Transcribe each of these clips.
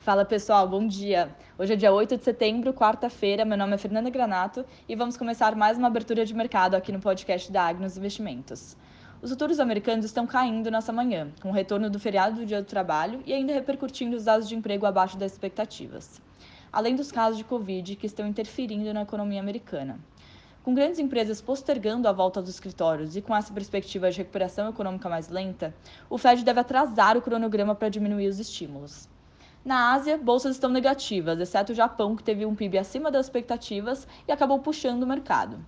Fala pessoal, bom dia! Hoje é dia 8 de setembro, quarta-feira. Meu nome é Fernanda Granato e vamos começar mais uma abertura de mercado aqui no podcast da Agnos Investimentos. Os futuros americanos estão caindo nessa manhã, com o retorno do feriado do Dia do Trabalho e ainda repercutindo os dados de emprego abaixo das expectativas, além dos casos de Covid que estão interferindo na economia americana. Com grandes empresas postergando a volta dos escritórios e com essa perspectiva de recuperação econômica mais lenta, o Fed deve atrasar o cronograma para diminuir os estímulos. Na Ásia, bolsas estão negativas, exceto o Japão, que teve um PIB acima das expectativas e acabou puxando o mercado.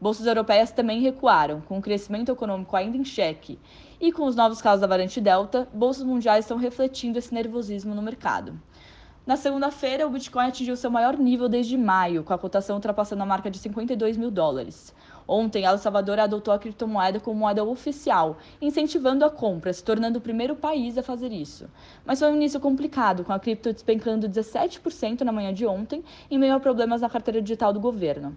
Bolsas europeias também recuaram, com o crescimento econômico ainda em xeque. E com os novos casos da variante Delta, bolsas mundiais estão refletindo esse nervosismo no mercado. Na segunda-feira, o Bitcoin atingiu seu maior nível desde maio, com a cotação ultrapassando a marca de 52 mil dólares. Ontem, El Salvador adotou a criptomoeda como moeda oficial, incentivando a compra, se tornando o primeiro país a fazer isso. Mas foi um início complicado, com a cripto despencando 17% na manhã de ontem, em meio a problemas na carteira digital do governo.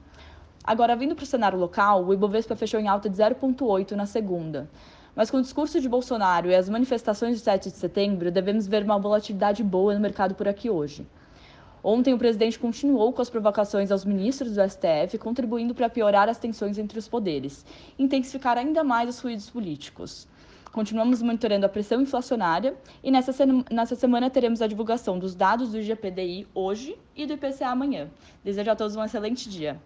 Agora, vindo para o cenário local, o Ibovespa fechou em alta de 0,8 na segunda. Mas com o discurso de Bolsonaro e as manifestações de 7 de setembro, devemos ver uma volatilidade boa no mercado por aqui hoje. Ontem, o presidente continuou com as provocações aos ministros do STF, contribuindo para piorar as tensões entre os poderes, intensificar ainda mais os ruídos políticos. Continuamos monitorando a pressão inflacionária e nessa, nessa semana teremos a divulgação dos dados do IGPDI hoje e do IPCA amanhã. Desejo a todos um excelente dia.